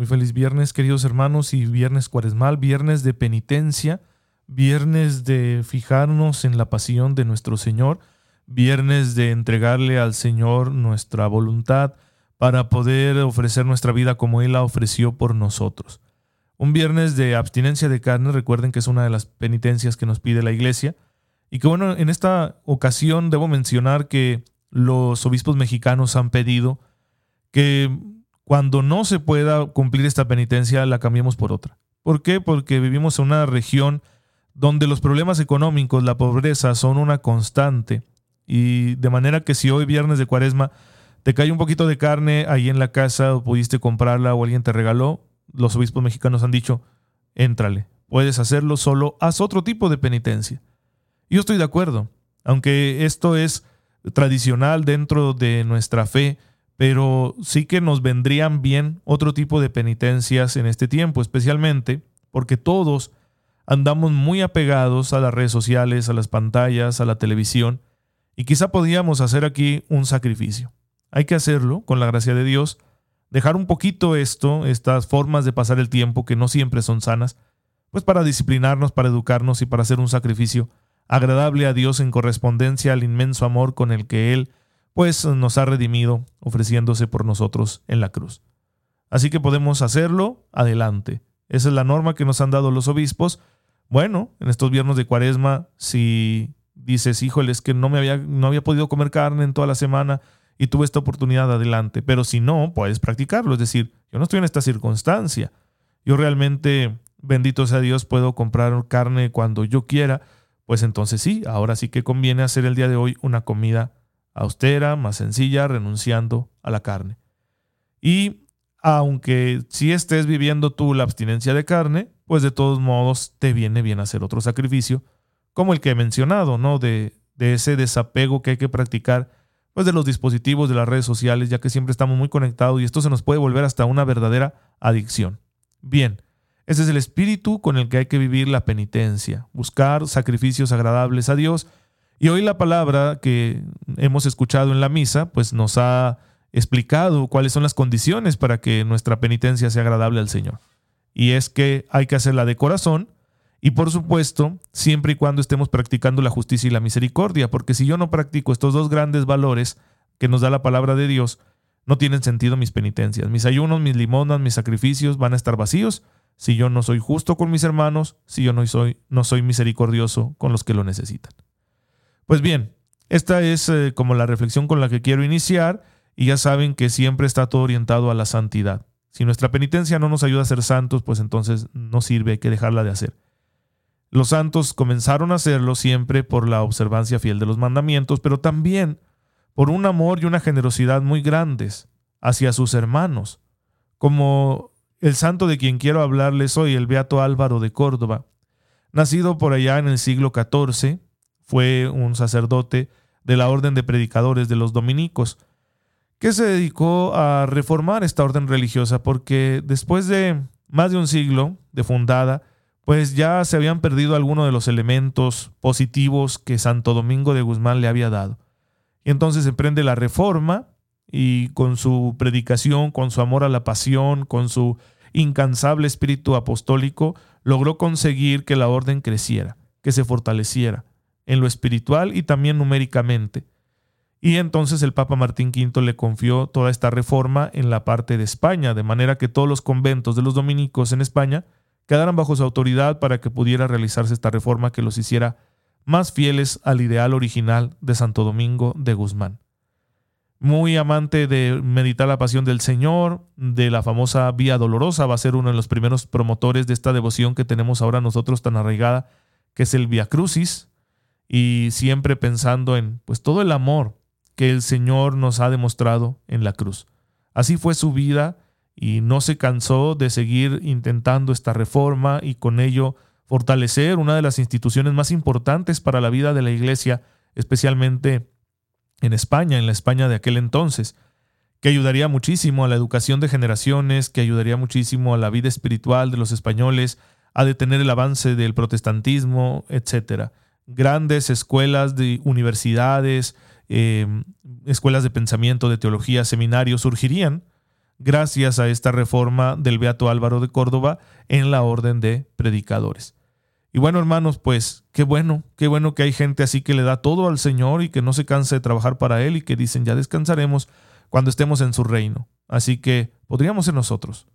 Muy feliz viernes, queridos hermanos, y viernes cuaresmal, viernes de penitencia, viernes de fijarnos en la pasión de nuestro Señor, viernes de entregarle al Señor nuestra voluntad para poder ofrecer nuestra vida como Él la ofreció por nosotros. Un viernes de abstinencia de carne, recuerden que es una de las penitencias que nos pide la Iglesia, y que bueno, en esta ocasión debo mencionar que los obispos mexicanos han pedido que cuando no se pueda cumplir esta penitencia, la cambiemos por otra. ¿Por qué? Porque vivimos en una región donde los problemas económicos, la pobreza son una constante. Y de manera que si hoy viernes de cuaresma te cae un poquito de carne ahí en la casa o pudiste comprarla o alguien te regaló, los obispos mexicanos han dicho, éntrale, puedes hacerlo, solo haz otro tipo de penitencia. Yo estoy de acuerdo, aunque esto es tradicional dentro de nuestra fe, pero sí que nos vendrían bien otro tipo de penitencias en este tiempo, especialmente porque todos andamos muy apegados a las redes sociales, a las pantallas, a la televisión, y quizá podíamos hacer aquí un sacrificio. Hay que hacerlo, con la gracia de Dios, dejar un poquito esto, estas formas de pasar el tiempo que no siempre son sanas, pues para disciplinarnos, para educarnos y para hacer un sacrificio agradable a Dios en correspondencia al inmenso amor con el que Él pues nos ha redimido ofreciéndose por nosotros en la cruz. Así que podemos hacerlo, adelante. Esa es la norma que nos han dado los obispos. Bueno, en estos viernes de cuaresma, si dices, híjole, es que no, me había, no había podido comer carne en toda la semana y tuve esta oportunidad adelante, pero si no, puedes practicarlo. Es decir, yo no estoy en esta circunstancia. Yo realmente, bendito sea Dios, puedo comprar carne cuando yo quiera. Pues entonces sí, ahora sí que conviene hacer el día de hoy una comida austera, más sencilla, renunciando a la carne. Y aunque si estés viviendo tú la abstinencia de carne, pues de todos modos te viene bien hacer otro sacrificio, como el que he mencionado, ¿no? De, de ese desapego que hay que practicar, pues de los dispositivos, de las redes sociales, ya que siempre estamos muy conectados y esto se nos puede volver hasta una verdadera adicción. Bien, ese es el espíritu con el que hay que vivir la penitencia, buscar sacrificios agradables a Dios y hoy la palabra que hemos escuchado en la misa, pues nos ha explicado cuáles son las condiciones para que nuestra penitencia sea agradable al Señor. Y es que hay que hacerla de corazón y por supuesto, siempre y cuando estemos practicando la justicia y la misericordia, porque si yo no practico estos dos grandes valores que nos da la palabra de Dios, no tienen sentido mis penitencias. Mis ayunos, mis limonas, mis sacrificios van a estar vacíos si yo no soy justo con mis hermanos, si yo no soy, no soy misericordioso con los que lo necesitan. Pues bien, esta es eh, como la reflexión con la que quiero iniciar y ya saben que siempre está todo orientado a la santidad. Si nuestra penitencia no nos ayuda a ser santos, pues entonces no sirve, hay que dejarla de hacer. Los santos comenzaron a hacerlo siempre por la observancia fiel de los mandamientos, pero también por un amor y una generosidad muy grandes hacia sus hermanos, como el santo de quien quiero hablarles hoy, el Beato Álvaro de Córdoba, nacido por allá en el siglo XIV, fue un sacerdote de la orden de predicadores de los dominicos, que se dedicó a reformar esta orden religiosa porque después de más de un siglo de fundada, pues ya se habían perdido algunos de los elementos positivos que Santo Domingo de Guzmán le había dado. Y entonces emprende la reforma y con su predicación, con su amor a la pasión, con su incansable espíritu apostólico, logró conseguir que la orden creciera, que se fortaleciera en lo espiritual y también numéricamente. Y entonces el Papa Martín V le confió toda esta reforma en la parte de España, de manera que todos los conventos de los dominicos en España quedaran bajo su autoridad para que pudiera realizarse esta reforma que los hiciera más fieles al ideal original de Santo Domingo de Guzmán. Muy amante de meditar la pasión del Señor, de la famosa Vía Dolorosa, va a ser uno de los primeros promotores de esta devoción que tenemos ahora nosotros tan arraigada, que es el Via Crucis, y siempre pensando en pues todo el amor que el Señor nos ha demostrado en la cruz. Así fue su vida y no se cansó de seguir intentando esta reforma y con ello fortalecer una de las instituciones más importantes para la vida de la Iglesia, especialmente en España, en la España de aquel entonces, que ayudaría muchísimo a la educación de generaciones, que ayudaría muchísimo a la vida espiritual de los españoles, a detener el avance del protestantismo, etc. Grandes escuelas de universidades, eh, escuelas de pensamiento, de teología, seminarios surgirían gracias a esta reforma del Beato Álvaro de Córdoba en la orden de predicadores. Y bueno, hermanos, pues qué bueno, qué bueno que hay gente así que le da todo al Señor y que no se cansa de trabajar para Él y que dicen ya descansaremos cuando estemos en su reino. Así que podríamos ser nosotros,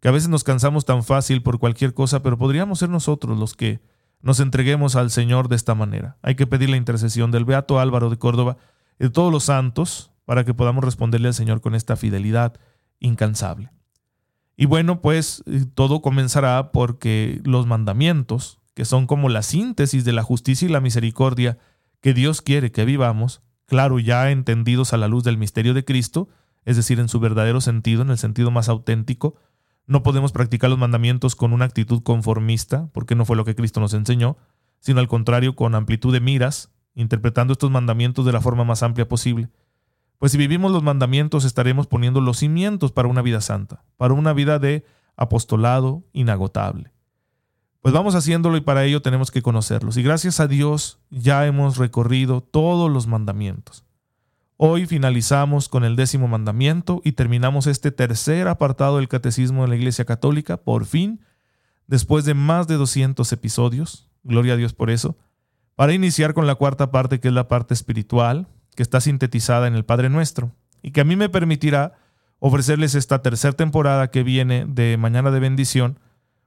que a veces nos cansamos tan fácil por cualquier cosa, pero podríamos ser nosotros los que nos entreguemos al Señor de esta manera. Hay que pedir la intercesión del Beato Álvaro de Córdoba y de todos los santos para que podamos responderle al Señor con esta fidelidad incansable. Y bueno, pues eh, todo comenzará porque los mandamientos, que son como la síntesis de la justicia y la misericordia que Dios quiere que vivamos, claro, ya entendidos a la luz del misterio de Cristo, es decir, en su verdadero sentido, en el sentido más auténtico, no podemos practicar los mandamientos con una actitud conformista, porque no fue lo que Cristo nos enseñó, sino al contrario, con amplitud de miras, interpretando estos mandamientos de la forma más amplia posible. Pues si vivimos los mandamientos estaremos poniendo los cimientos para una vida santa, para una vida de apostolado inagotable. Pues vamos haciéndolo y para ello tenemos que conocerlos. Y gracias a Dios ya hemos recorrido todos los mandamientos. Hoy finalizamos con el décimo mandamiento y terminamos este tercer apartado del Catecismo de la Iglesia Católica, por fin, después de más de 200 episodios, gloria a Dios por eso, para iniciar con la cuarta parte que es la parte espiritual, que está sintetizada en el Padre Nuestro, y que a mí me permitirá ofrecerles esta tercera temporada que viene de Mañana de Bendición,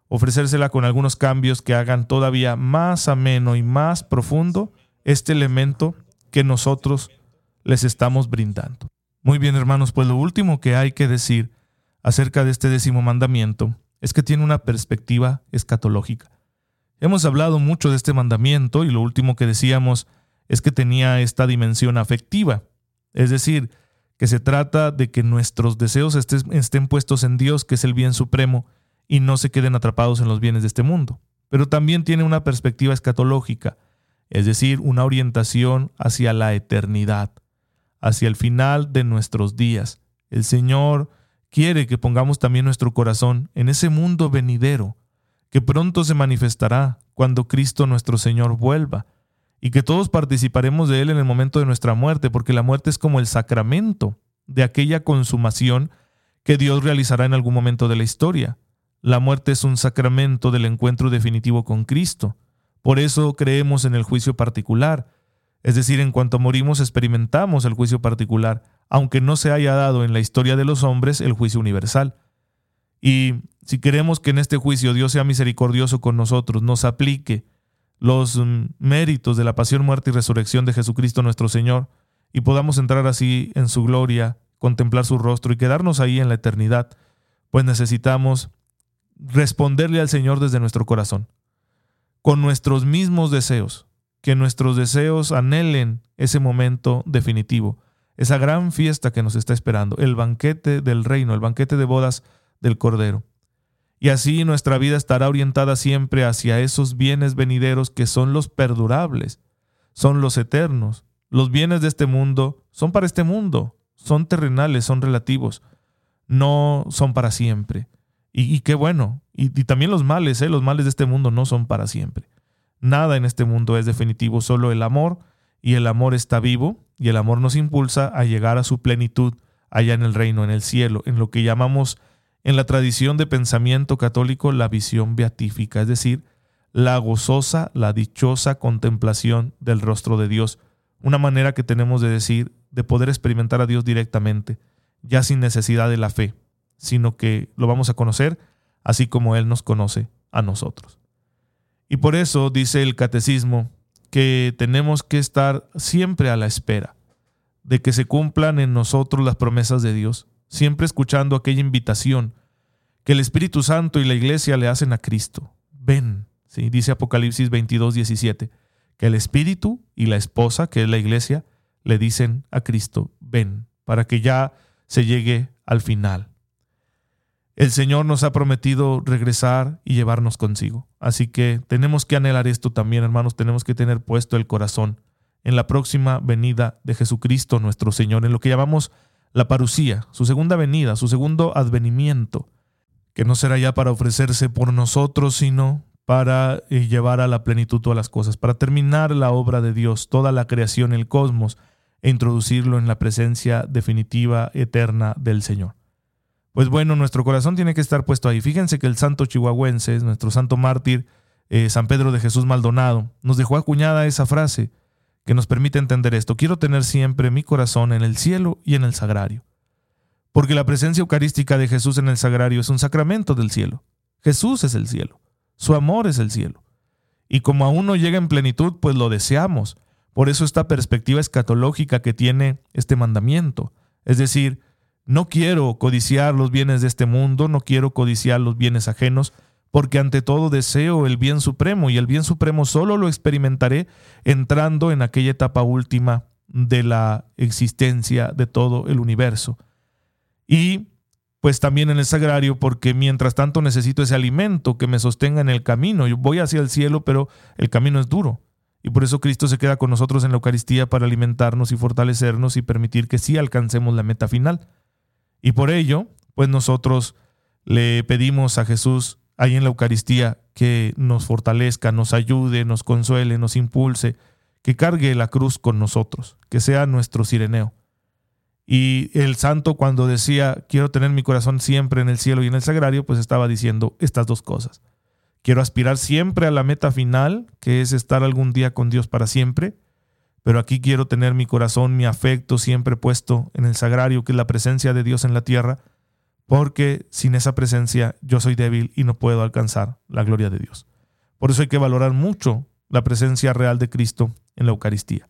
ofrecérsela con algunos cambios que hagan todavía más ameno y más profundo este elemento que nosotros les estamos brindando. Muy bien, hermanos, pues lo último que hay que decir acerca de este décimo mandamiento es que tiene una perspectiva escatológica. Hemos hablado mucho de este mandamiento y lo último que decíamos es que tenía esta dimensión afectiva, es decir, que se trata de que nuestros deseos estén puestos en Dios, que es el bien supremo, y no se queden atrapados en los bienes de este mundo. Pero también tiene una perspectiva escatológica, es decir, una orientación hacia la eternidad, hacia el final de nuestros días. El Señor quiere que pongamos también nuestro corazón en ese mundo venidero, que pronto se manifestará cuando Cristo nuestro Señor vuelva, y que todos participaremos de Él en el momento de nuestra muerte, porque la muerte es como el sacramento de aquella consumación que Dios realizará en algún momento de la historia. La muerte es un sacramento del encuentro definitivo con Cristo. Por eso creemos en el juicio particular. Es decir, en cuanto morimos experimentamos el juicio particular, aunque no se haya dado en la historia de los hombres el juicio universal. Y si queremos que en este juicio Dios sea misericordioso con nosotros, nos aplique los méritos de la pasión, muerte y resurrección de Jesucristo nuestro Señor, y podamos entrar así en su gloria, contemplar su rostro y quedarnos ahí en la eternidad, pues necesitamos responderle al Señor desde nuestro corazón, con nuestros mismos deseos, que nuestros deseos anhelen ese momento definitivo, esa gran fiesta que nos está esperando, el banquete del reino, el banquete de bodas del Cordero. Y así nuestra vida estará orientada siempre hacia esos bienes venideros que son los perdurables, son los eternos. Los bienes de este mundo son para este mundo, son terrenales, son relativos, no son para siempre. Y, qué bueno. Y, también los males, ¿eh? los males de este mundo no son para siempre. Nada en este mundo es definitivo, solo el amor, y el amor está vivo, y el amor nos impulsa a llegar a su plenitud allá en el reino, en el cielo, en lo que llamamos en la tradición de pensamiento católico la visión beatífica, es decir, la gozosa, la dichosa contemplación del rostro de Dios, una manera que tenemos de decir, de poder experimentar a Dios directamente, ya sin necesidad de la fe sino que lo vamos a conocer así como Él nos conoce a nosotros. Y por eso dice el catecismo que tenemos que estar siempre a la espera de que se cumplan en nosotros las promesas de Dios, siempre escuchando aquella invitación que el Espíritu Santo y la Iglesia le hacen a Cristo. Ven, ¿sí? dice Apocalipsis 22, 17, que el Espíritu y la esposa, que es la Iglesia, le dicen a Cristo, ven, para que ya se llegue al final. El Señor nos ha prometido regresar y llevarnos consigo. Así que tenemos que anhelar esto también, hermanos, tenemos que tener puesto el corazón en la próxima venida de Jesucristo nuestro Señor, en lo que llamamos la parucía, su segunda venida, su segundo advenimiento, que no será ya para ofrecerse por nosotros, sino para eh, llevar a la plenitud todas las cosas, para terminar la obra de Dios, toda la creación, el cosmos, e introducirlo en la presencia definitiva, eterna del Señor. Pues bueno, nuestro corazón tiene que estar puesto ahí. Fíjense que el santo chihuahuense, nuestro santo mártir, eh, San Pedro de Jesús Maldonado, nos dejó acuñada esa frase que nos permite entender esto. Quiero tener siempre mi corazón en el cielo y en el sagrario. Porque la presencia eucarística de Jesús en el sagrario es un sacramento del cielo. Jesús es el cielo. Su amor es el cielo. Y como aún no llega en plenitud, pues lo deseamos. Por eso esta perspectiva escatológica que tiene este mandamiento. Es decir, no quiero codiciar los bienes de este mundo, no quiero codiciar los bienes ajenos, porque ante todo deseo el bien supremo y el bien supremo solo lo experimentaré entrando en aquella etapa última de la existencia de todo el universo. Y pues también en el sagrario, porque mientras tanto necesito ese alimento que me sostenga en el camino. Yo voy hacia el cielo, pero el camino es duro. Y por eso Cristo se queda con nosotros en la Eucaristía para alimentarnos y fortalecernos y permitir que sí alcancemos la meta final. Y por ello, pues nosotros le pedimos a Jesús ahí en la Eucaristía que nos fortalezca, nos ayude, nos consuele, nos impulse, que cargue la cruz con nosotros, que sea nuestro sireneo. Y el santo cuando decía, quiero tener mi corazón siempre en el cielo y en el sagrario, pues estaba diciendo estas dos cosas. Quiero aspirar siempre a la meta final, que es estar algún día con Dios para siempre, pero aquí quiero tener mi corazón, mi afecto siempre puesto en el sagrario, que es la presencia de Dios en la tierra, porque sin esa presencia yo soy débil y no puedo alcanzar la gloria de Dios. Por eso hay que valorar mucho la presencia real de Cristo en la Eucaristía.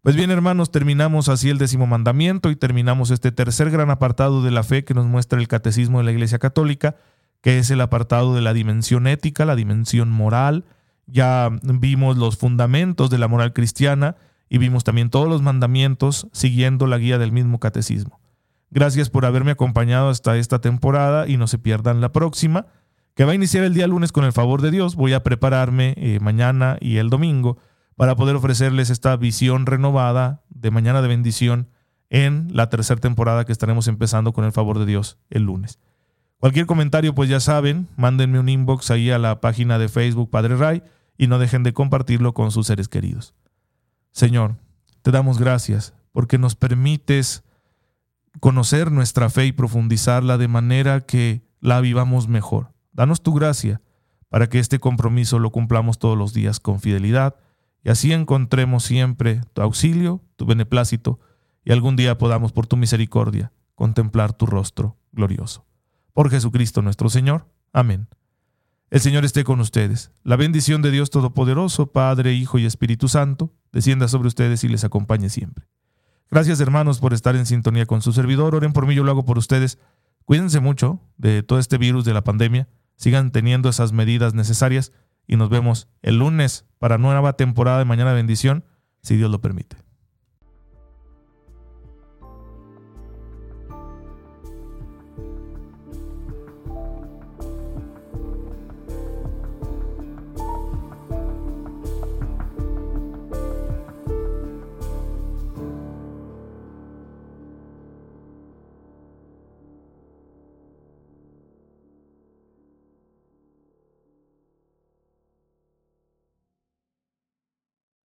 Pues bien, hermanos, terminamos así el décimo mandamiento y terminamos este tercer gran apartado de la fe que nos muestra el catecismo de la Iglesia Católica, que es el apartado de la dimensión ética, la dimensión moral. Ya vimos los fundamentos de la moral cristiana y vimos también todos los mandamientos siguiendo la guía del mismo catecismo. Gracias por haberme acompañado hasta esta temporada y no se pierdan la próxima, que va a iniciar el día lunes con el favor de Dios. Voy a prepararme eh, mañana y el domingo para poder ofrecerles esta visión renovada de mañana de bendición en la tercera temporada que estaremos empezando con el favor de Dios el lunes. Cualquier comentario, pues ya saben, mándenme un inbox ahí a la página de Facebook Padre Ray y no dejen de compartirlo con sus seres queridos. Señor, te damos gracias porque nos permites conocer nuestra fe y profundizarla de manera que la vivamos mejor. Danos tu gracia para que este compromiso lo cumplamos todos los días con fidelidad y así encontremos siempre tu auxilio, tu beneplácito y algún día podamos por tu misericordia contemplar tu rostro glorioso. Por Jesucristo nuestro Señor. Amén. El Señor esté con ustedes. La bendición de Dios Todopoderoso, Padre, Hijo y Espíritu Santo, descienda sobre ustedes y les acompañe siempre. Gracias hermanos por estar en sintonía con su servidor. Oren por mí, yo lo hago por ustedes. Cuídense mucho de todo este virus de la pandemia. Sigan teniendo esas medidas necesarias y nos vemos el lunes para nueva temporada de Mañana Bendición, si Dios lo permite.